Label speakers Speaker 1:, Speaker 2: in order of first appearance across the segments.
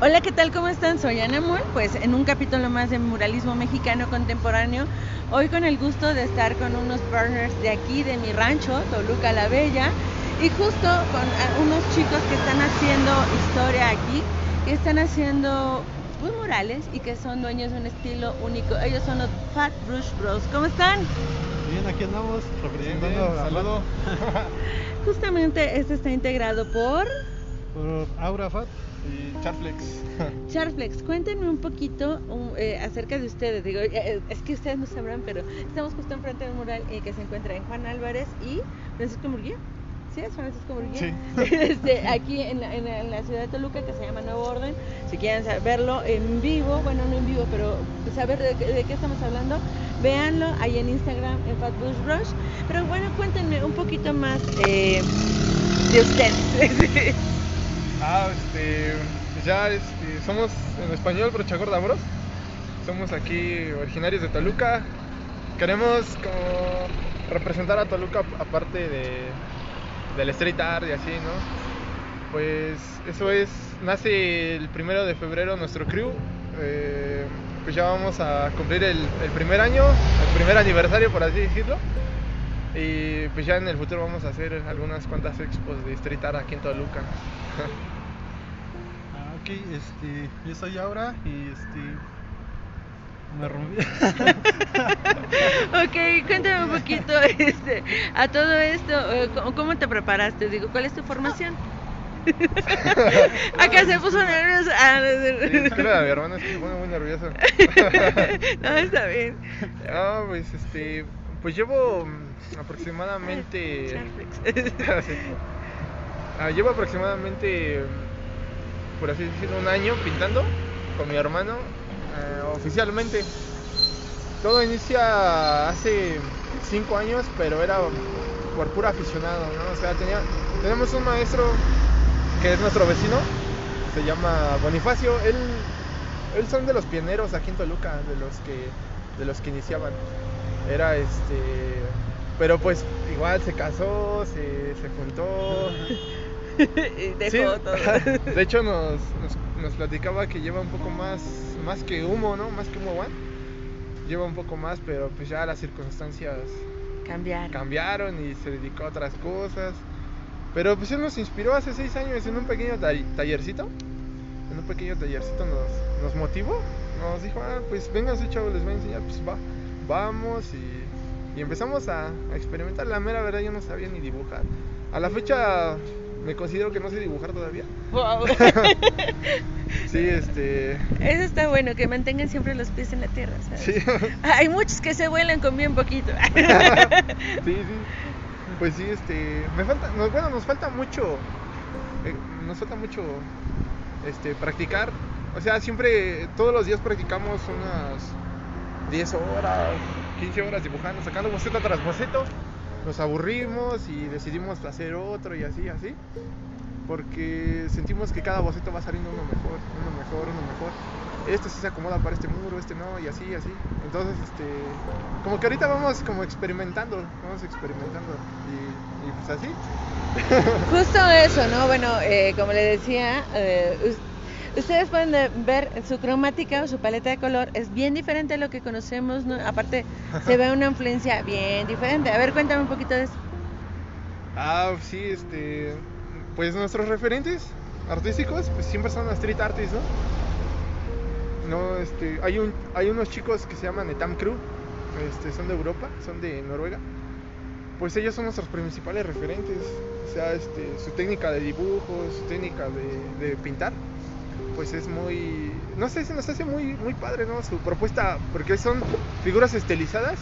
Speaker 1: Hola, ¿qué tal? ¿Cómo están? Soy Ana Moon, pues en un capítulo más de muralismo mexicano contemporáneo. Hoy con el gusto de estar con unos partners de aquí, de mi rancho, Toluca la Bella, y justo con ah, unos chicos que están haciendo historia aquí, que están haciendo pues, murales y que son dueños de un estilo único. Ellos son los Fat Brush Bros. ¿Cómo están?
Speaker 2: Bien, aquí andamos representando
Speaker 3: saludo.
Speaker 1: Justamente este está integrado por
Speaker 2: por Aura Fat.
Speaker 3: Y Charflex.
Speaker 1: Charflex. Cuéntenme un poquito um, eh, acerca de ustedes. Digo, eh, es que ustedes no sabrán, pero estamos justo enfrente del mural eh, que se encuentra en Juan Álvarez y Francisco Murguía. ¿Sí es Francisco Murguía?
Speaker 3: Sí.
Speaker 1: Este, aquí en la, en, la, en la ciudad de Toluca que se llama Nuevo Orden. Si quieren verlo en vivo, bueno, no en vivo, pero saber de, qué- de qué estamos hablando, véanlo ahí en Instagram, en Fat Bush Rush. Pero bueno, cuéntenme un poquito más eh, de ustedes.
Speaker 3: Ah, este. pues Ya este, somos en español Brochagorda Bros. Somos aquí originarios de Toluca. Queremos como representar a Toluca aparte de, del street art y así, ¿no? Pues eso es. Nace el primero de febrero nuestro crew. eh, pues ya vamos a cumplir el primer año, el primer aniversario, por así decirlo. Y pues ya en el futuro vamos a hacer algunas cuantas expos de street art aquí en Toluca.
Speaker 2: Ah, ok, este, yo soy Aura y este. Me rompí.
Speaker 1: ok, cuéntame un poquito este, a todo esto, eh, ¿cómo- ¿cómo te preparaste? Digo, ¿cuál es tu formación? Acá se puso nervioso. Ah, no,
Speaker 3: Sí, es que era mi hermano, es que se pone muy nervioso.
Speaker 1: no, está bien.
Speaker 3: Ah, pues este. Pues llevo aproximadamente. Ah, llevo aproximadamente, por así decirlo, un año pintando con mi hermano eh, oficialmente. Todo inicia hace cinco años, pero era por pura aficionado, ¿no? O sea, tenía, tenemos un maestro que es nuestro vecino, se llama Bonifacio. Él, él son de los pioneros aquí en Toluca, de los que, de los que iniciaban. Era este, pero pues igual se casó, se, se juntó.
Speaker 1: Y Dejó
Speaker 3: Sí,
Speaker 1: todo.
Speaker 3: De hecho nos, nos, nos platicaba que lleva un poco más, más que humo, ¿no? Más que humo one. Lleva un poco más, pero pues ya las circunstancias
Speaker 1: Cambiar.
Speaker 3: cambiaron y se dedicó a otras cosas. Pero pues él nos inspiró hace seis años en un pequeño tall- tallercito. En un pequeño tallercito nos, nos motivó. Nos dijo, ah, pues vénganse chavos, les voy a enseñar. Pues va, vamos y, y empezamos a, a experimentar. La mera verdad yo no sabía ni dibujar. A la fecha me considero que no sé dibujar todavía.
Speaker 1: Wow.
Speaker 3: Sí, este...
Speaker 1: Eso está bueno, que mantengan siempre los pies en la tierra, ¿sabes?
Speaker 3: Sí.
Speaker 1: Hay muchos que se vuelan con bien poquito.
Speaker 3: sí, sí. Pues sí, este, me falta, no, bueno, nos falta mucho, eh, nos falta mucho, este, practicar. O sea, siempre, todos los días practicamos unas 10 horas, 15 horas dibujando, sacando boceto tras boceto. Nos aburrimos y decidimos hacer otro y así, así. Porque sentimos que cada boceto va saliendo uno mejor, uno mejor, uno mejor. Este sí se acomoda para este muro, este no, y así, así. Entonces, este, como que ahorita vamos como experimentando, vamos experimentando. Y, pues así.
Speaker 1: Justo eso, ¿no? Bueno, eh, como le decía, eh, ustedes pueden de- ver su cromática o su paleta de color es bien diferente a lo que conocemos, ¿no? Aparte, se ve una influencia bien diferente. A ver, cuéntame un poquito de eso.
Speaker 3: Ah, sí, este, pues nuestros referentes artísticos, pues siempre son street artists, ¿no? No, este, hay un, hay unos chicos que se llaman Etam Crew, este, son de Europa, son de Noruega. Pues ellos son nuestros principales referentes, o sea, este, su técnica de dibujo, su técnica de, de pintar, pues es muy, no sé, se nos hace muy, muy padre, ¿no? Su propuesta, porque son figuras estilizadas,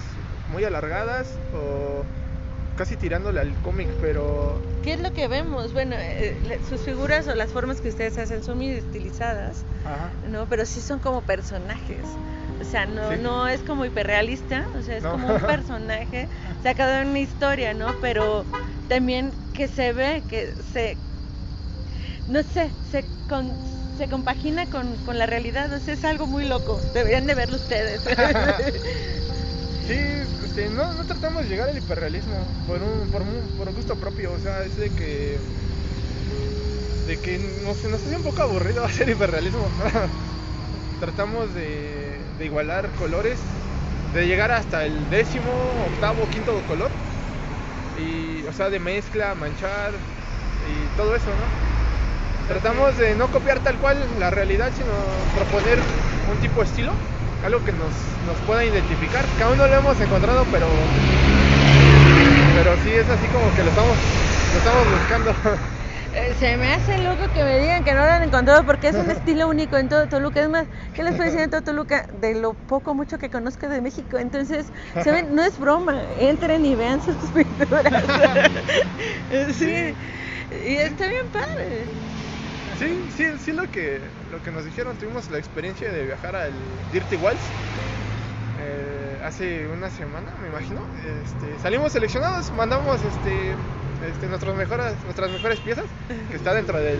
Speaker 3: muy alargadas o casi tirándole al cómic, pero
Speaker 1: ¿Qué es lo que vemos? Bueno, eh, sus figuras o las formas que ustedes hacen son muy estilizadas,
Speaker 3: Ajá.
Speaker 1: ¿no? Pero sí son como personajes. O sea, no,
Speaker 3: Sí.
Speaker 1: no es como hiperrealista, o sea, es
Speaker 3: No.
Speaker 1: como un personaje sacado de una historia, ¿no? Pero también que se ve, que se, no sé, se, con- se compagina con, con la realidad, o sea, es algo muy loco, deberían de verlo ustedes.
Speaker 3: Sí, este, no, no tratamos de llegar al hiperrealismo por un, por un, por un gusto propio, o sea, es de que de que nos, nos hace un poco aburrido hacer hiperrealismo. Tratamos de, de igualar colores, de llegar hasta el décimo, octavo, quinto color. Y, o sea, de mezcla, manchar y todo eso, ¿no? Tratamos de no copiar tal cual la realidad, sino proponer un tipo de estilo, algo que nos, nos pueda identificar. Que aún no lo hemos encontrado, pero, pero sí es así como que lo estamos, lo estamos buscando.
Speaker 1: Eh, Se me hace loco que me digan que no lo han encontrado porque es un estilo único en todo Toluca. Es más, ¿qué les puedo decir en todo Toluca? De lo poco, mucho que conozco de México. Entonces, ¿saben? No es broma. Entren y vean sus pinturas. sí. Y está bien padre.
Speaker 3: Sí, sí, sí lo que, lo que nos dijeron, tuvimos la experiencia de viajar al Dirty Walls eh, hace una semana, me imagino. Este, salimos seleccionados, mandamos este, este, nuestras, mejores, nuestras mejores piezas, que está dentro del,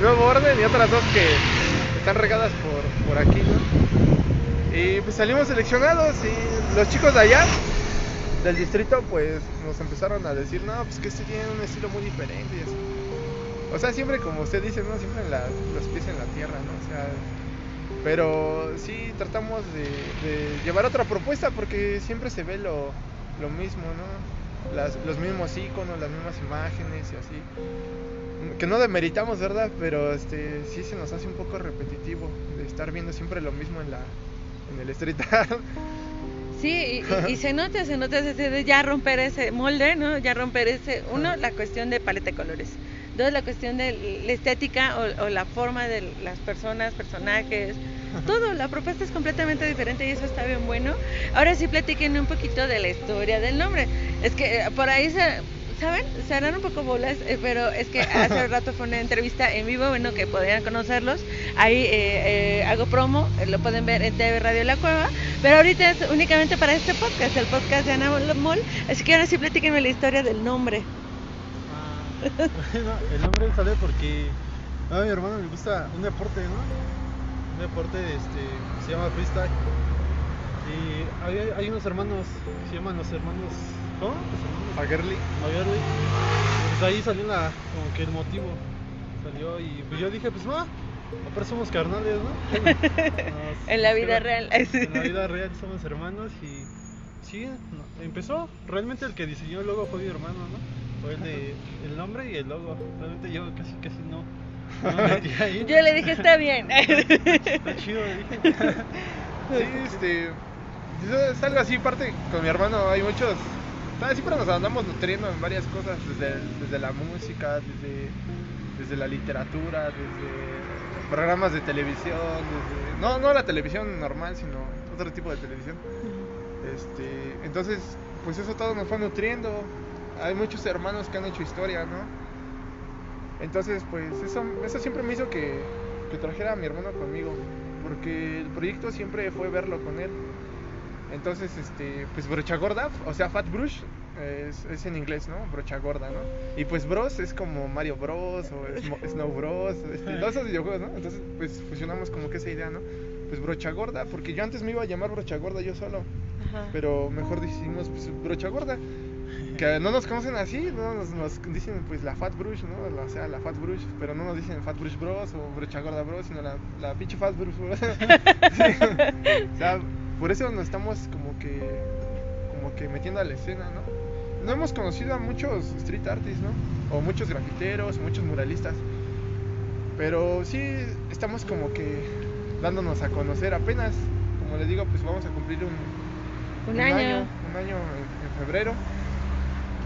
Speaker 3: nuevo orden, y otras dos que están regadas por, por aquí, ¿no? Y pues salimos seleccionados y los chicos de allá, del distrito, pues nos empezaron a decir, no, pues que este tiene un estilo muy diferente y así. O sea, siempre como usted dice, ¿no? Siempre la- los pies en la tierra, ¿no? O sea, pero sí tratamos de, de llevar otra propuesta porque siempre se ve lo, lo mismo, ¿no? Las- los mismos iconos, las mismas imágenes y así. Que no demeritamos, ¿verdad? Pero este sí se nos hace un poco repetitivo de estar viendo siempre lo mismo en la en el street art.
Speaker 1: Sí, y, y- y se nota, se nota ese de ya romper ese molde, ¿no? Ya romper ese, uno, la cuestión de paleta de colores. Dos, la cuestión de la estética o, o la forma de las personas, personajes, todo, la propuesta es completamente diferente y eso está bien bueno. Ahora sí platiquen un poquito de la historia del nombre. Es que eh, por ahí se, ¿saben? Se harán un poco bolas, eh, pero es que hace rato fue una entrevista en vivo, bueno, que podrían conocerlos. Ahí eh, eh, hago promo, eh, lo pueden ver en TV Radio La Cueva, pero ahorita es únicamente para este podcast, el podcast de Ana Mol. Así que ahora sí platíquenme la historia del nombre.
Speaker 2: Bueno, el nombre sale porque a mi hermano le gusta un deporte, ¿no? Un deporte este, se llama freestyle. Y hay, hay unos hermanos que se llaman los hermanos. ¿Cómo? Los hermanos
Speaker 3: Fagerly.
Speaker 2: Pues ahí salió la, como que el motivo. Salió y pues yo dije, pues va, pero somos carnales, ¿no? Nos-
Speaker 1: En la vida
Speaker 2: queda-
Speaker 1: real.
Speaker 2: En la vida real somos hermanos y sí, no, empezó. Realmente el que diseñó el logo fue mi hermano, ¿no? El de el nombre y el logo. Realmente yo casi casi no, no me metí ahí.
Speaker 1: Yo le dije, está bien.
Speaker 2: Está chido, dije.
Speaker 3: Sí, este. Es algo así, parte con mi hermano hay muchos. ¿sabes? Siempre nos andamos nutriendo en varias cosas, desde, desde la música, desde, desde la literatura, desde programas de televisión, desde. No, no la televisión normal, sino otro tipo de televisión. Este, entonces, pues eso todo nos fue nutriendo. Hay muchos hermanos que han hecho historia, ¿no? Entonces, pues eso, eso siempre me hizo que, que trajera a mi hermano conmigo, porque el proyecto siempre fue verlo con él. Entonces, este, pues brocha gorda, o sea, Fat Brush es, es en inglés, ¿no? Brocha gorda, ¿no? Y pues Bros es como Mario Bros o Snow Bros, este, todos esos videojuegos, ¿no? Entonces, pues fusionamos como que esa idea, ¿no? Pues brocha gorda, porque yo antes me iba a llamar brocha gorda yo solo,
Speaker 1: Ajá.
Speaker 3: pero mejor decimos pues, brocha gorda. Que no nos conocen así, no nos, nos dicen pues la Fat Brush, ¿no? O sea, la Fat Brush, pero no nos dicen Fat Brush Bros o brocha gorda Bros, sino la, la pinche Fat Brush Bros. Sí. O sea, por eso nos estamos como que como que metiendo a la escena, ¿no? No hemos conocido a muchos street artists, ¿no? O muchos grafiteros, muchos muralistas. Pero sí estamos como que dándonos a conocer apenas. Como les digo, pues vamos a cumplir un,
Speaker 1: Un año.
Speaker 3: Un año en, en febrero.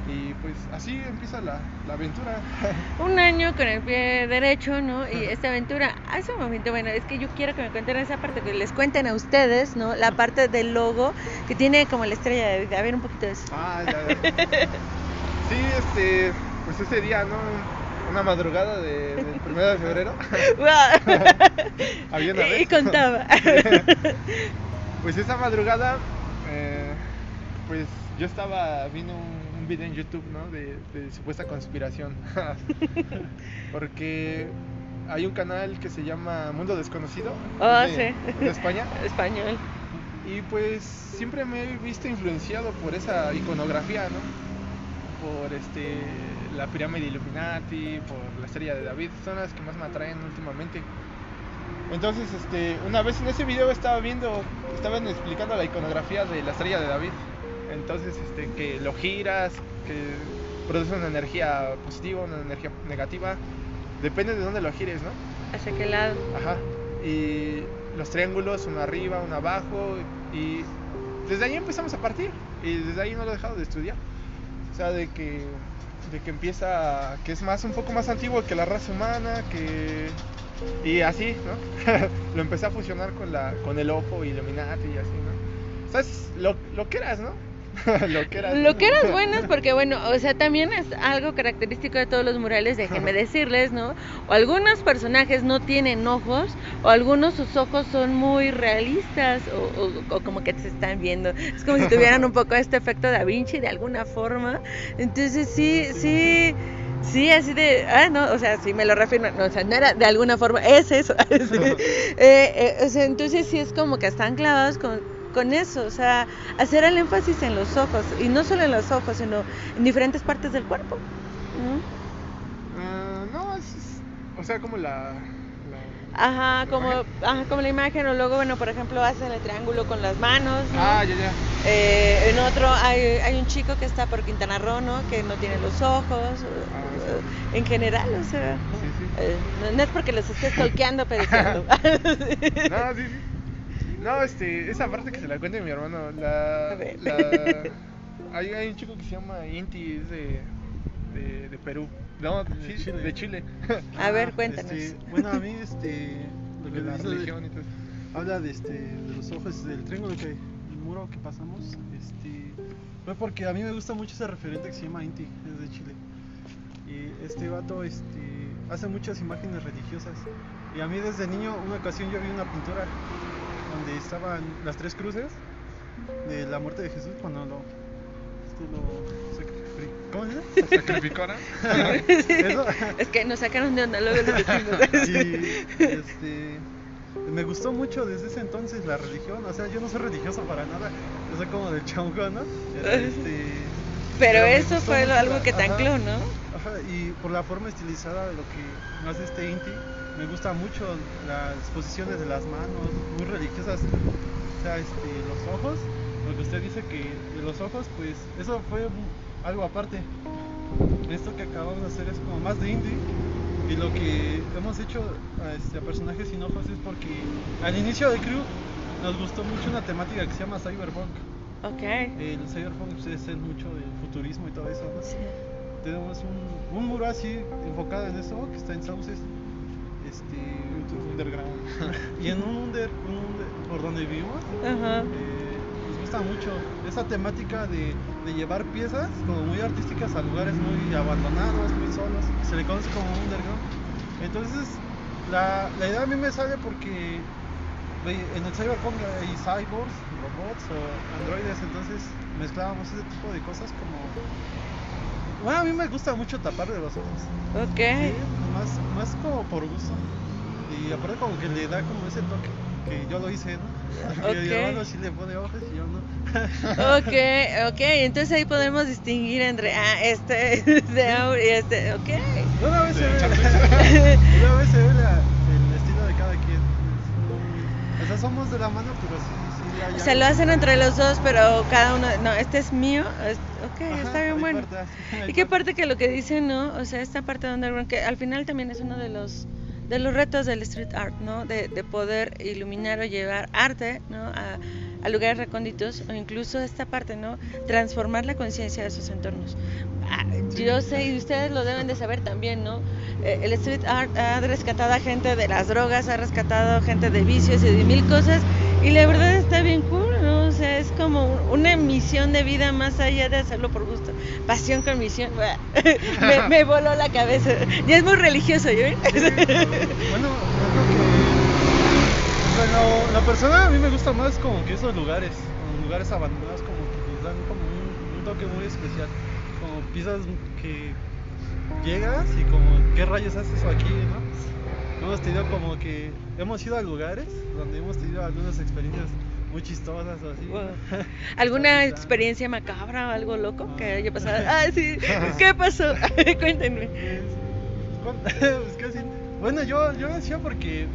Speaker 3: Y pues así empieza la, la aventura.
Speaker 1: Un año con el pie derecho, ¿no? Y esta aventura, hace un momento, bueno, es que yo quiero que me cuenten esa parte, que les cuenten a ustedes, ¿no? La parte del logo que tiene como la estrella de David. A ver un poquito de eso.
Speaker 3: Ah, ya, ya. Sí, este, pues ese día, ¿no? Una madrugada de, del primero de febrero. Había una vez.
Speaker 1: y contaba.
Speaker 3: Pues esa madrugada, eh, pues yo estaba viendo un, un video en YouTube, ¿no? De, de supuesta conspiración. Porque hay un canal que se llama Mundo Desconocido.
Speaker 1: Oh,
Speaker 3: de,
Speaker 1: sí.
Speaker 3: de España.
Speaker 1: Español.
Speaker 3: Y pues siempre me he visto influenciado por esa iconografía, ¿no? Por este la pirámide Illuminati, por la estrella de David, son las que más me atraen últimamente. Entonces, este, una vez en ese video estaba viendo, estaban explicando la iconografía de la estrella de David. Entonces, este, que lo giras, que produce una energía positiva, una energía negativa, depende de dónde lo gires, ¿no?
Speaker 1: ¿Hacia qué lado?
Speaker 3: Ajá. Y los triángulos, uno arriba, uno abajo, y desde ahí empezamos a partir, y desde ahí no lo he dejado de estudiar. O sea, de que, de que empieza, que es más, un poco más antiguo que la raza humana, que... Y así, ¿no? lo empecé a fusionar con, la, con el ojo y Illuminati y así, ¿no? O sea, es lo, lo que eras, ¿no? lo que eras.
Speaker 1: Lo que eras buenas porque bueno, o sea, también es algo característico de todos los murales, déjenme decirles, ¿no? O algunos personajes no tienen ojos, o algunos sus ojos son muy realistas, o, o- como que se están viendo. Es como si tuvieran un poco este efecto da Vinci de alguna forma. Entonces sí, sí. Sí, así de, ah, no, o sea, sí me lo refiero, no, o sea, no era de alguna forma, es eso. Eh, eh, o sea, entonces sí es como que están clavados con, con eso, o sea, hacer el énfasis en los ojos, y no solo en los ojos, sino en diferentes partes del cuerpo. ¿no?
Speaker 3: Ah, no, es, o sea, como la... la-
Speaker 1: Ajá,
Speaker 3: ¿La
Speaker 1: como, ajá, como la imagen, o luego, bueno, por ejemplo, hacen el triángulo con las manos, ¿no?
Speaker 3: Ah, ya, ya.
Speaker 1: Eh, en otro hay, hay un chico que está por Quintana Roo, ¿no? Que no tiene los ojos,
Speaker 3: Ah,
Speaker 1: en general, o sea,
Speaker 3: Sí, sí.
Speaker 1: eh, no, no es porque los esté stalkeando, pero.
Speaker 3: No, sí, sí. No, este, esa parte que se la cuente mi hermano, la...
Speaker 1: A ver.
Speaker 3: la- hay, hay un chico que se llama Inti, es de, de, de Perú. No,
Speaker 2: De
Speaker 3: sí,
Speaker 2: Chile.
Speaker 3: de Chile.
Speaker 1: A ver, cuéntanos.
Speaker 2: este, bueno, a mí, este, lo que
Speaker 3: de la
Speaker 2: dice de-
Speaker 3: religión y todo eso.
Speaker 2: habla de, este, de los ojos del triángulo que, el muro que pasamos, este, fue porque a mí me gusta mucho ese referente que se llama Inti, es de Chile. Y este vato, este, hace muchas imágenes religiosas. Y a mí desde niño, una ocasión yo vi una pintura donde estaban las tres cruces de la muerte de Jesús cuando lo, este, lo sacri- ¿cómo se dice?
Speaker 3: ¿Se sacrificó, no?
Speaker 2: Eso.
Speaker 1: Es que nos sacaron de onda luego lo decimos.
Speaker 2: Y este me gustó mucho desde ese entonces la religión, o sea, yo no soy religioso para nada, yo soy como del chauco, ¿no? Este,
Speaker 1: Pero eso fue algo
Speaker 2: la-
Speaker 1: que te
Speaker 2: ajá,
Speaker 1: ancló, ¿no?
Speaker 2: Ajá, y por la forma estilizada de lo que hace este Inti, me gusta mucho las posiciones de las manos, muy religiosas, o sea, este, los ojos, lo que usted dice que de los ojos, pues eso fue algo aparte. Esto que acabamos de hacer es como más de indie y lo que hemos hecho a, este, a personajes sin ojos es porque al inicio de Crew nos gustó mucho una temática que se llama Cyberpunk.
Speaker 1: Ok.
Speaker 2: El Cyberpunk pues, es mucho del futurismo y todo eso. ¿no? Tenemos un, un muro así enfocado en eso que está en Sauces. Este,
Speaker 3: Underground.
Speaker 2: y en un under, un under por donde vivimos
Speaker 1: Ajá.
Speaker 2: eh, nos gusta mucho esa temática de, de llevar piezas como muy artísticas a lugares muy abandonados, muy solos, se le conoce como underground. Entonces, la, la idea a mí me sale porque ve, en el Cyberpunk hay cyborgs, robots o androides, entonces mezclábamos ese tipo de cosas como... Bueno, a mí me gusta mucho tapar de los ojos.
Speaker 1: Ok.
Speaker 2: Sí, más, más como por gusto. Y aparte como que le da como ese toque que yo lo hice, ¿no? Porque mi
Speaker 1: Ok.
Speaker 2: hermano sí le pone ojos y yo no.
Speaker 1: Ok, ok, entonces ahí podemos distinguir entre, ah, este es de Aur y este, ok.
Speaker 2: Una vez se ve, una vez se ve la- el estilo de cada quien. O sea, somos de la mano, pero sí, sí hay
Speaker 1: O sea, lo hacen entre los dos, pero cada uno, no, este es mío, ok,
Speaker 2: Ajá,
Speaker 1: está bien bueno.
Speaker 2: parte
Speaker 1: Y qué
Speaker 2: parte-
Speaker 1: que lo que dicen, ¿no? O sea, esta parte de underground, que al final también es uno de los de los retos del street art, ¿no? De, de poder iluminar o llevar arte, ¿no? A, a lugares recónditos o incluso esta parte, ¿no? Transformar la conciencia de sus entornos. Ah, yo sé, y ustedes lo deben de saber también, ¿no? Eh, el street art ha rescatado a gente de las drogas, ha rescatado gente de vicios y de mil cosas, y la verdad está bien cool, es como un- una misión de vida más allá de hacerlo por gusto. Pasión con misión. me, me voló la cabeza. Ya es muy religioso, ¿yo?
Speaker 2: Bueno, yo creo que. Bueno, la persona a mí me gusta más como que esos lugares, como lugares abandonados, como que les dan como un, un toque muy especial. Como piensas que llegas y como, ¿qué rayos haces aquí, no? Hemos tenido como que. Hemos ido a lugares donde hemos tenido algunas experiencias muy chistosas o así.
Speaker 1: Wow. ¿Alguna experiencia macabra o algo loco que haya pasado?
Speaker 2: Ah.
Speaker 1: Ah, sí. ¿Qué pasó? Cuéntenme.
Speaker 2: Pues, casi. Bueno, yo, yo decía porque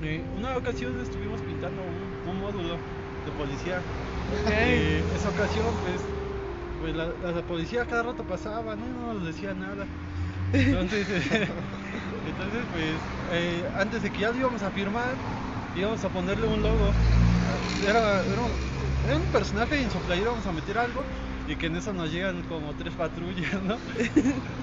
Speaker 2: eh, una ocasión estuvimos pintando un, un módulo de policía. Eh, esa ocasión, pues, pues la, la policía cada rato pasaba, ¿no? no nos decía nada. Entonces, eh, entonces pues, eh, antes de que ya lo íbamos a firmar, íbamos a ponerle un logo. Era, era, un, era un personaje y en su playera íbamos a meter algo y que en eso nos llegan como tres patrullas, ¿no?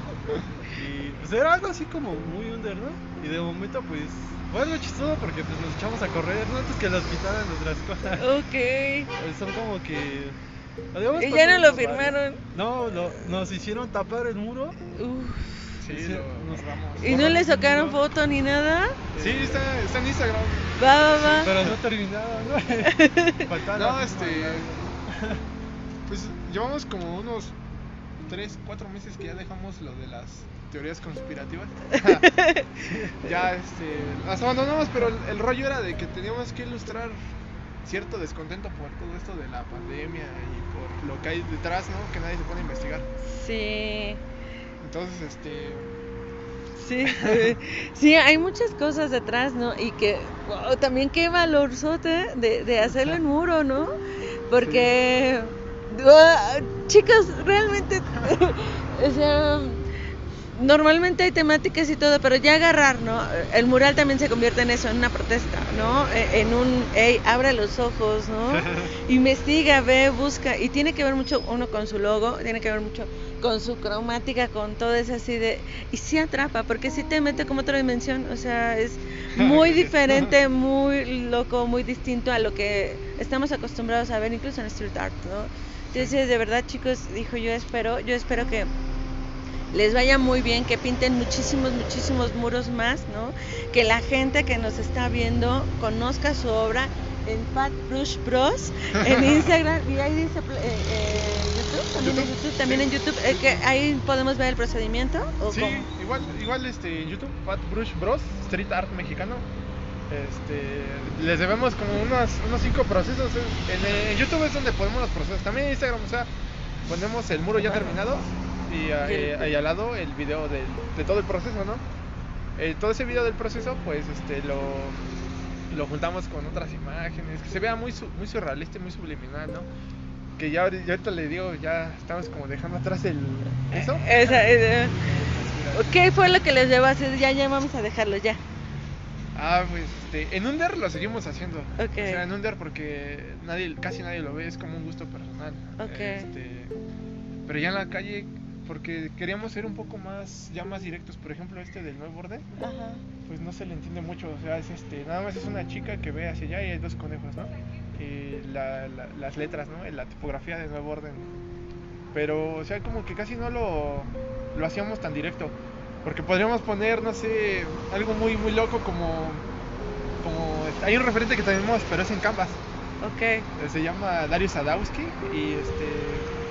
Speaker 2: Y pues era algo así como muy under, ¿no? Y de momento pues fue algo chistoso porque pues nos echamos a correr, ¿no? Antes que nos quitaran nuestras cosas.
Speaker 1: Ok.
Speaker 2: Eh, Son como que...
Speaker 1: ¿Y ya no lo firmaron?
Speaker 2: No, lo- nos hicieron tapar el muro.
Speaker 1: Uf.
Speaker 3: Sí,
Speaker 2: Sí,
Speaker 3: lo-
Speaker 2: nos ramos.
Speaker 1: ¿Y no le sacaron foto ni nada?
Speaker 3: Sí, está, está en Instagram.
Speaker 1: Va, va, va.
Speaker 2: Pero no terminaba, ¿no? Faltaba
Speaker 3: No, este. Pues llevamos como unos 3, 4 meses que ya dejamos lo de las teorías conspirativas. ya, este. Las abandonamos, pero el, el rollo era de que teníamos que ilustrar cierto descontento por todo esto de la pandemia y por lo que hay detrás, ¿no? Que nadie se pone a investigar.
Speaker 1: Sí.
Speaker 3: Entonces, este.
Speaker 1: Sí, sí, hay muchas cosas detrás, ¿no? Y que, wow, también qué valorzote de, de hacerlo en muro, ¿no? Porque, ah, chicos, realmente, o sea, normalmente hay temáticas y todo, pero ya agarrar, ¿no? El mural también se convierte en eso, en una protesta, ¿no? E- En un, hey, abre los ojos, ¿no? Investiga, ve, busca, y tiene que ver mucho uno con su logo, tiene que ver mucho con su cromática, con todo eso así de... Y sí atrapa, porque sí te mete como otra dimensión, o sea, es muy diferente, muy loco, muy distinto a lo que estamos acostumbrados a ver incluso en street art, ¿no? Entonces, de verdad, chicos, dijo, yo espero, yo espero que les vaya muy bien, que pinten muchísimos, muchísimos muros más, ¿no? Que la gente que nos está viendo conozca su obra en Fat Brush Bros, en Instagram y ahí dice eh, eh, YouTube, también en
Speaker 3: YouTube,
Speaker 1: YouTube, también
Speaker 3: sí.
Speaker 1: en YouTube, eh, que ahí podemos ver el procedimiento o
Speaker 3: Sí,
Speaker 1: cómo?
Speaker 3: igual, igual este, en YouTube, Fat Brush Bros, Street Art Mexicano. Este, les debemos como unos, unos cinco procesos. En, en YouTube es donde ponemos los procesos. También en Instagram, o sea, ponemos el muro ya terminado y, ahí al lado el video del- de todo el proceso, ¿no? Todo ese video del proceso, pues este, lo, lo juntamos con otras imágenes, que se vea muy, muy surrealista y muy subliminal, ¿no? Que ya, ahori- ya ahorita le digo, ya estamos como dejando atrás el, eso.
Speaker 1: Esa, eh, ¿Qué fue lo que les llevó a hacer? Ya, ya vamos a dejarlo, ya.
Speaker 3: Ah, pues este, en Under lo seguimos haciendo.
Speaker 1: Ok.
Speaker 3: O sea, en Under porque nadie, casi nadie lo ve, es como un gusto personal.
Speaker 1: Ok.
Speaker 3: Este, pero ya en la calle, porque queríamos ser un poco más, ya más directos. Por ejemplo, este del nuevo orden,
Speaker 1: Ajá.
Speaker 3: pues no se le entiende mucho. O sea, es este, nada más es una chica que ve hacia allá y hay dos conejos, ¿no? Y la- la- las letras, ¿no? La tipografía de nuevo orden. Pero, o sea, como que casi no lo, lo hacíamos tan directo. Porque podríamos poner, no sé, algo muy, muy loco como, como... Hay un referente que tenemos, pero es en Canvas.
Speaker 1: Ok.
Speaker 3: Eh, Se llama Darius Sadowski y este...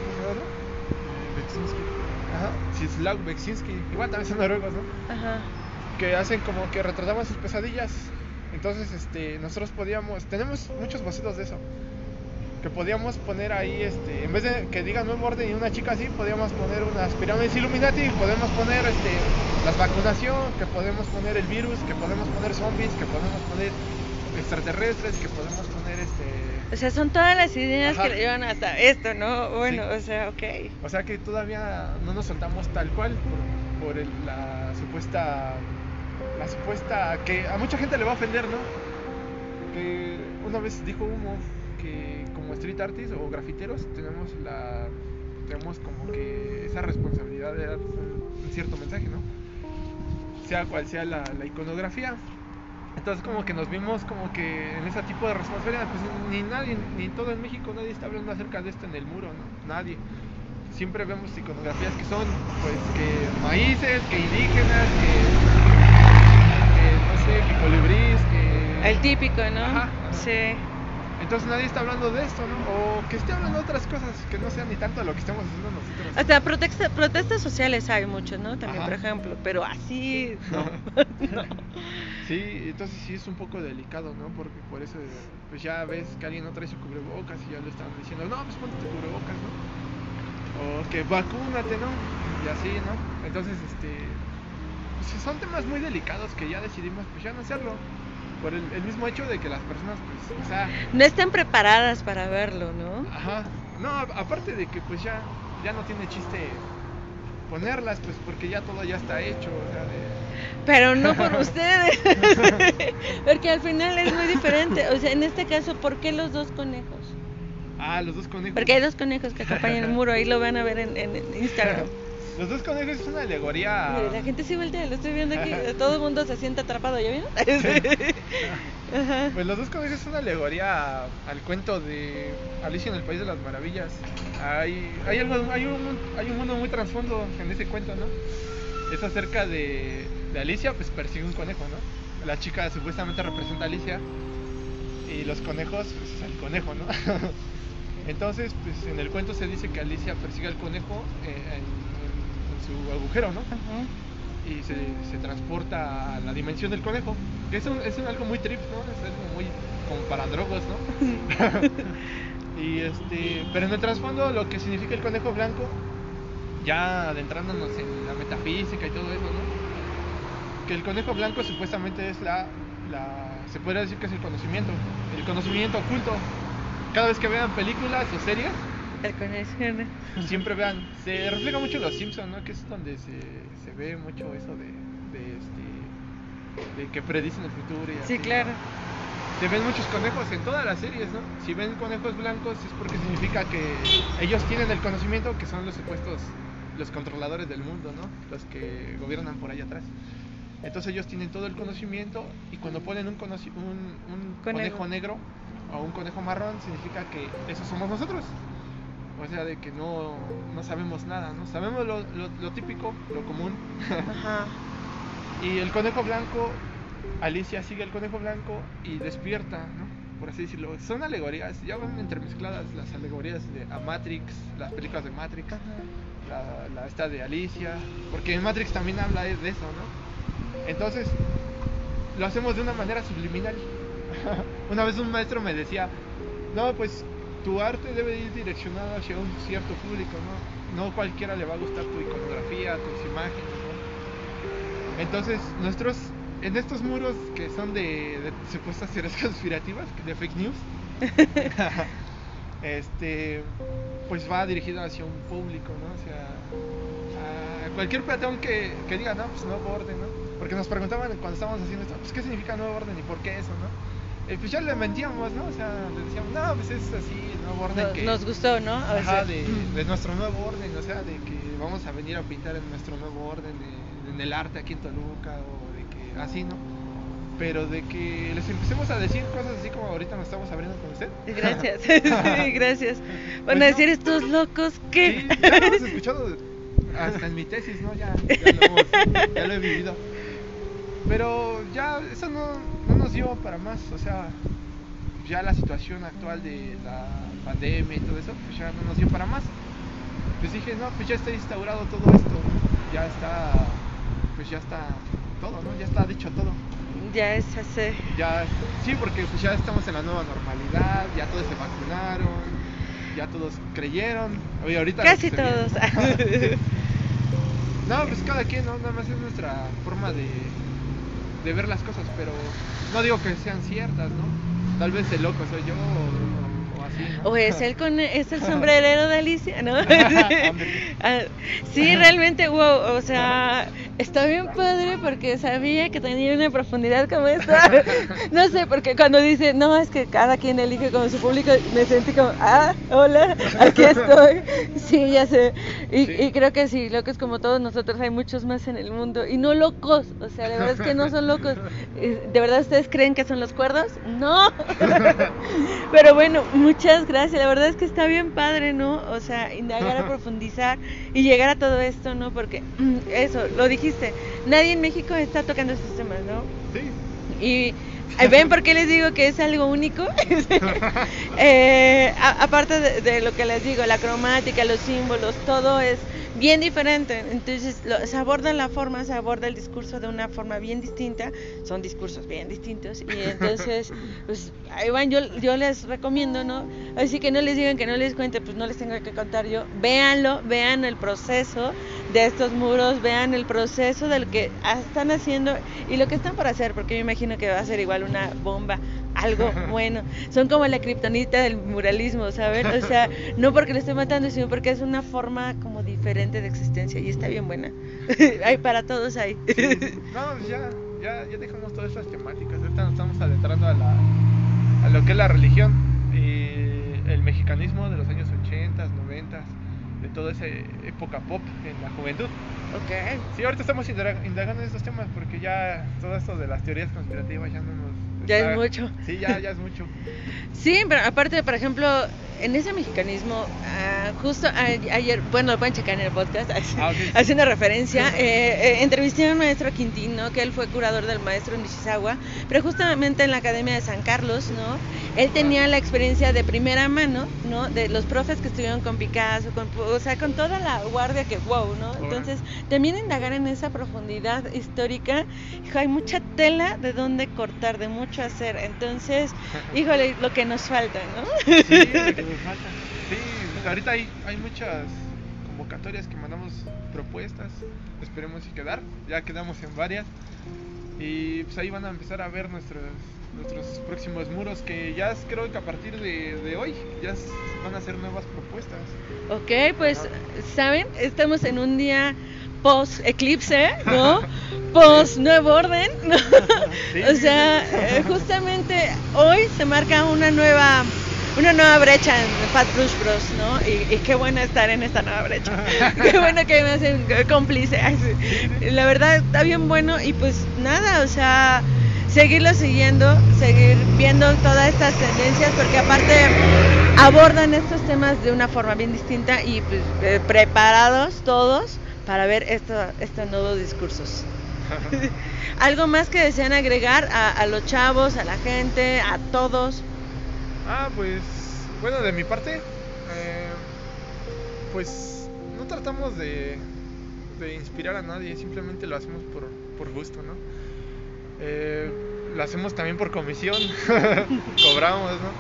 Speaker 3: ¿Cómo se llama? Otro?
Speaker 2: Beksinski.
Speaker 3: Ajá, Sislav Beksinski. Igual también son noruegos, ¿no?
Speaker 1: Ajá.
Speaker 3: que hacen como que retrataban sus pesadillas. Entonces, este, nosotros podíamos, tenemos muchos bocetos de eso. Que podíamos poner ahí, este, en vez de que diga nuevo orden y una chica así, podíamos poner unas pirámides Illuminati, podemos poner este, las vacunación, que podemos poner el virus, que podemos poner zombies, que podemos poner extraterrestres, que podemos poner este.
Speaker 1: O sea, son todas las ideas
Speaker 3: Ajá.
Speaker 1: que le llevan hasta esto, ¿no? Bueno,
Speaker 3: Sí.
Speaker 1: o sea, ok.
Speaker 3: O sea que todavía no nos soltamos tal cual por, por el- la supuesta. La supuesta. que a mucha gente le va a ofender, ¿no? Que una vez dijo Humo que como street artists o grafiteros tenemos la. tenemos como que esa responsabilidad de dar un, un cierto mensaje, ¿no? Sea cual sea la, la iconografía. Entonces como que nos vimos como que en ese tipo de responsabilidad, pues ni nadie, ni todo en México nadie está hablando acerca de esto en el muro, ¿no? Nadie siempre vemos iconografías que son, pues, que maíces, que indígenas, que, que no sé, que colibrís, que...
Speaker 1: El típico, ¿no?
Speaker 3: Ajá, ajá.
Speaker 1: Sí.
Speaker 3: Entonces nadie está hablando de esto, ¿no? O que esté hablando de otras cosas que no sean ni tanto lo que estamos haciendo nosotros.
Speaker 1: Hasta protesta- protestas sociales hay muchos, ¿no? También,
Speaker 3: Ajá.
Speaker 1: por ejemplo, pero así no. No.
Speaker 3: Sí, entonces sí es un poco delicado, ¿no? Porque por eso, pues ya ves que alguien no trae su cubrebocas y ya le están diciendo, no, pues ponte tu cubrebocas, ¿no? O que vacúnate, ¿no? Y así, ¿no? Entonces, este, pues son temas muy delicados que ya decidimos, pues ya no hacerlo. Por el, el mismo hecho de que las personas, pues, o sea,
Speaker 1: No están preparadas para verlo, ¿no?
Speaker 3: Ajá. No, aparte de que pues ya, ya no tiene chiste ponerlas, pues porque ya todo ya está hecho, o sea, de...
Speaker 1: Pero no por ustedes. Porque al final es muy diferente. O sea, en este caso, ¿por qué los dos conejos?
Speaker 3: Ah, los dos conejos.
Speaker 1: Porque hay dos conejos que acompañan el muro, ahí lo van a ver en, en- en Instagram.
Speaker 3: Los dos conejos es una alegoría...
Speaker 1: Mire, la gente sí voltea, lo estoy viendo aquí, todo el mundo se siente atrapado, ¿ya vieron?
Speaker 3: Pues los dos conejos es una alegoría al cuento de Alicia en el País de las Maravillas. Hay, hay, algo, hay, un, hay un mundo muy trasfondo en ese cuento, ¿no? Es acerca de, de Alicia, pues persigue un conejo, ¿no? La chica supuestamente representa a Alicia y los conejos, pues es el conejo, ¿no? Entonces, pues en el cuento se dice que Alicia persigue al conejo eh, en su agujero, ¿no? Y se, se transporta a la dimensión del conejo. Que es, un- es un algo muy trip, ¿no? Es algo muy como para drogos, ¿no? y este, pero en el trasfondo lo que significa el conejo blanco, ya adentrándonos en la metafísica y todo eso, ¿no? Que el conejo blanco supuestamente es la, la se podría decir que es el conocimiento, el conocimiento oculto. Cada vez que vean películas o series,
Speaker 1: El conejo.
Speaker 3: siempre vean, se refleja mucho en los Simpsons, ¿no? Que es donde se, se ve mucho eso de, de este de que predicen el futuro y
Speaker 1: Sí,
Speaker 3: así,
Speaker 1: claro.
Speaker 3: ¿no? Se ven muchos conejos en todas las series, ¿no? Si ven conejos blancos es porque significa que ellos tienen el conocimiento, que son los supuestos los controladores del mundo, ¿no? Los que gobiernan por allá atrás. Entonces ellos tienen todo el conocimiento y cuando ponen un, un
Speaker 1: Conejo.
Speaker 3: conejo negro o un conejo marrón significa que esos somos nosotros. O sea, de que no, no sabemos nada, ¿no? Sabemos lo, lo- lo típico, lo común.
Speaker 1: Ajá.
Speaker 3: y el conejo blanco, Alicia sigue al conejo blanco y despierta, ¿no? Por así decirlo. Son alegorías, ya van entremezcladas las alegorías de a Matrix, las películas de Matrix, la, la esta de Alicia, porque en Matrix también habla de eso, ¿no? Entonces, lo hacemos de una manera subliminal. una vez un maestro me decía, no, pues tu arte debe ir direccionado hacia un cierto público, ¿no? No cualquiera le va a gustar tu iconografía, tus imágenes, ¿no? Entonces, nuestros, en estos muros que son de, de supuestas teorías conspirativas, de fake news, este, pues va dirigido hacia un público, ¿no? O sea, a cualquier peatón que, que diga, no, pues nuevo orden, ¿no? Porque nos preguntaban cuando estábamos haciendo esto, pues qué significa nuevo orden y por qué eso, ¿no? Eh, pues ya le mentíamos, ¿no? O sea, le decíamos, no, pues es así, nuevo orden
Speaker 1: No-
Speaker 3: que...
Speaker 1: Nos gustó, ¿no? O
Speaker 3: Ajá,
Speaker 1: sea,
Speaker 3: de, de nuestro nuevo orden, o sea, de que vamos a venir a pintar en nuestro nuevo orden, de- en el arte aquí en Toluca, o de que así, ¿no? Pero de que les empecemos a decir cosas así como ahorita nos estamos abriendo con usted.
Speaker 1: Gracias, sí, gracias. Van
Speaker 3: Pues
Speaker 1: a
Speaker 3: no.
Speaker 1: decir estos locos que...
Speaker 3: Sí, ya lo hemos escuchado hasta en mi tesis, ¿no? Ya, ya, lo, hemos- ya lo he vivido. Pero ya eso no, no nos dio para más, o sea, ya la situación actual de la pandemia y todo eso, pues ya no nos dio para más. Pues dije, no, pues ya está instaurado todo esto, ¿no? ya está, pues ya está todo, ¿no? Ya está dicho todo.
Speaker 1: Ya es así.
Speaker 3: Ya, sí, porque pues ya estamos en la nueva normalidad, ya todos se vacunaron, ya todos creyeron. Oye, ahorita
Speaker 1: Casi todos.
Speaker 3: no, pues cada quien, ¿no? Nada más es nuestra forma de, de ver las cosas, pero no digo que sean ciertas, ¿no? Tal vez el loco soy yo o, o así, ¿no?
Speaker 1: O es el, con, es el sombrerero de Alicia, ¿no? Ah, sí, realmente, wow, o sea, está bien padre porque sabía que tenía una profundidad como esta. No sé, porque cuando dice, no, es que cada quien elige como su público, me sentí como, ah, hola, aquí estoy. Sí, ya sé. Y,
Speaker 3: Sí.
Speaker 1: y creo que sí, locos como todos nosotros, hay muchos más en el mundo. Y no locos, o sea, de verdad es que no son locos. Eh, ¿De verdad ustedes creen que son los cuerdos? No. Pero bueno, muchas gracias. La verdad es que está bien padre, ¿no? O sea, indagar a profundizar y llegar a todo esto, ¿no? Porque mm, eso, lo dijiste, nadie en México está tocando estos temas, ¿no?
Speaker 3: Sí,
Speaker 1: Y ¿Ven por qué les digo que es algo único? Eh, aparte de, lo que les digo, la cromática, los símbolos, todo es bien diferente. Entonces se aborda la forma, se aborda el discurso de una forma bien distinta. Son discursos bien distintos. Y entonces, pues ahí van, yo, yo les recomiendo, ¿no? Así que no les digan que no les cuente, pues no les tengo que contar yo. Véanlo, vean el proceso de estos muros, vean el proceso del que están haciendo y lo que están por hacer, porque me imagino que va a ser igual una bomba algo bueno. Son como la kriptonita del muralismo, ¿saben? O sea, no porque lo esté matando, sino porque es una forma como diferente de existencia y está bien buena. hay para todos ahí.
Speaker 3: No, pues ya, ya, ya dejamos todas esas temáticas. Ahorita nos estamos adentrando a, la, a lo que es la religión y el mexicanismo de los años 80, 90 de toda esa época pop en la juventud.
Speaker 1: Ok.
Speaker 3: Sí, ahorita estamos indagando en estos temas porque ya todo esto de las teorías conspirativas ya no nos
Speaker 1: ya es mucho.
Speaker 3: Sí, ya, ya es mucho.
Speaker 1: sí, pero aparte, por ejemplo, en ese mexicanismo, ah, justo ayer, bueno, lo pueden checar en el podcast, ah, haciendo referencia, eh, eh, entrevisté a un maestro Quintino, que él fue curador del maestro en Nishizawa, pero justamente en la Academia de San Carlos, ¿no? Él tenía la experiencia de primera mano, ¿no? De los profes que estuvieron con Picasso, con, o sea, con toda la guardia que, wow, ¿no? Entonces, también indagar en esa profundidad histórica, hay mucha tela de dónde cortar, de mucho hacer, entonces, híjole, lo que nos falta, ¿no?
Speaker 3: Sí, Sí, pues ahorita hay, hay muchas convocatorias que mandamos propuestas, esperemos y quedar, ya quedamos en varias y pues ahí van a empezar a ver nuestros, nuestros próximos muros que ya creo que a partir de, de hoy ya van a ser nuevas propuestas.
Speaker 1: Ok, pues saben, estamos en un día post eclipse, ¿no? post nuevo orden, ¿no? o sea, eh, justamente hoy se marca una nueva una nueva brecha en Fat Brush Bros, ¿no? Y, qué bueno estar en esta nueva brecha. qué bueno que me hacen cómplice. La verdad está bien bueno y pues nada, o sea, seguirlo siguiendo, seguir viendo todas estas tendencias porque aparte abordan estos temas de una forma bien distinta y pues, eh, preparados todos para ver estos nuevos discursos. ¿Algo más que desean agregar a, a los chavos, a la gente, a todos?
Speaker 3: Ah, pues, bueno, de mi parte, eh, pues no tratamos de, inspirar a nadie, simplemente lo hacemos por, gusto, ¿no? Eh, lo hacemos también por comisión, cobramos, ¿no?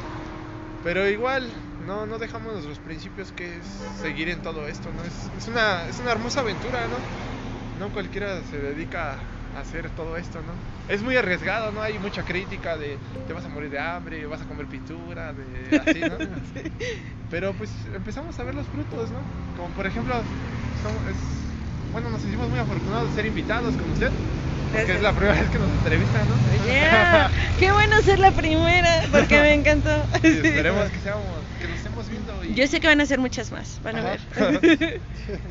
Speaker 3: Pero igual, no, no dejamos nuestros principios que es seguir en todo esto, ¿no? Es, una, es una hermosa aventura, ¿no? No cualquiera se dedica a hacer todo esto, ¿no? Es muy arriesgado, ¿no? Hay mucha crítica de te vas a morir de hambre, vas a comer pintura, de así, ¿no? Pero pues empezamos a ver los frutos, ¿no? Como por ejemplo, bueno, nos sentimos muy afortunados de ser invitados con usted. Porque es la primera vez que nos entrevista, ¿no?
Speaker 1: Yeah. Qué bueno ser la primera, porque me encantó.
Speaker 3: esperemos que seamos, que nos estemos viendo.
Speaker 1: Yo sé que van a ser muchas más, van a ver.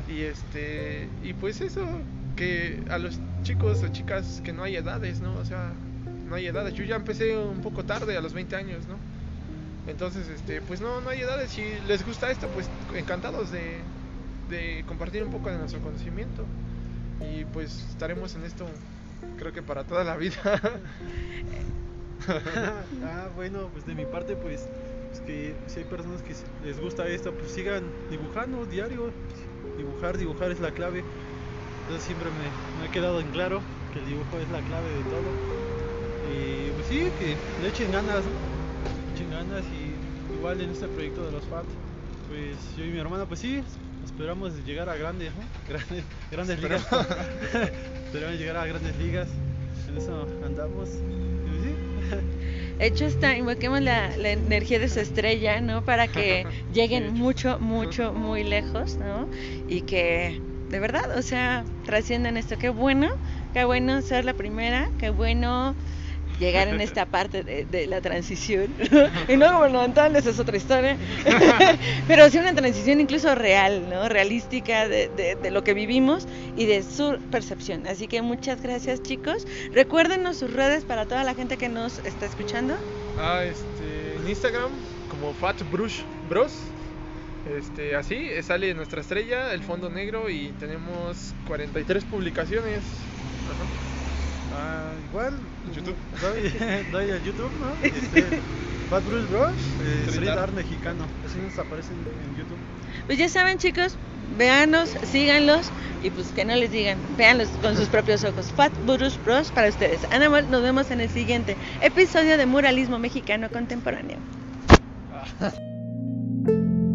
Speaker 3: y este, y pues eso, que a los chicos o chicas que no hay edades, ¿no? O sea, no hay edades. Yo ya empecé un poco tarde, a los 20 años, ¿no? Entonces, este, pues no, no hay edades. Si les gusta esto, pues encantados de, de compartir un poco de nuestro conocimiento. Y pues estaremos en esto, creo que para toda la vida.
Speaker 2: ah, bueno, pues de mi parte, pues, es que si hay personas que les gusta esto, pues sigan dibujando diario. Dibujar, dibujar es la clave. Entonces siempre me, me, ha quedado en claro que el dibujo es la clave de todo. Y pues sí, que le echen ganas, ¿no? echen ganas y igual en este proyecto de los fans, pues yo y mi hermana, pues sí, esperamos llegar a grandes, ¿no? grandes, grandes ligas. esperamos llegar a grandes ligas. En eso andamos. Y pues, sí.
Speaker 1: hecho está, invoquemos la, la, energía de su estrella, ¿no? Para que lleguen mucho, mucho, muy lejos, ¿no? Y que de verdad, o sea, trascienden esto. Qué bueno, qué bueno ser la primera, qué bueno llegar en esta parte de, la transición. y no como esa es otra historia. Pero sí una transición incluso real, ¿no? Realística de, de, lo que vivimos y de su percepción. Así que muchas gracias, chicos. Recuérdenos sus redes para toda la gente que nos está escuchando.
Speaker 3: Ah, este, en Instagram como Fat Brush Bros este, así sale nuestra estrella, el fondo negro y tenemos 43 publicaciones.
Speaker 2: Ah, igual.
Speaker 3: YouTube.
Speaker 2: Doy, a YouTube, ¿no? Este, Fat Bruce Bros. Eh,
Speaker 3: Street
Speaker 2: Art. Mexicano. Así nos aparecen en YouTube.
Speaker 1: Pues ya saben chicos, véanos, síganlos y pues que no les digan, véanlos con sus propios ojos. Fat Burus Bros para ustedes. Anamol, nos vemos en el siguiente episodio de Muralismo Mexicano Contemporáneo.
Speaker 3: Ah.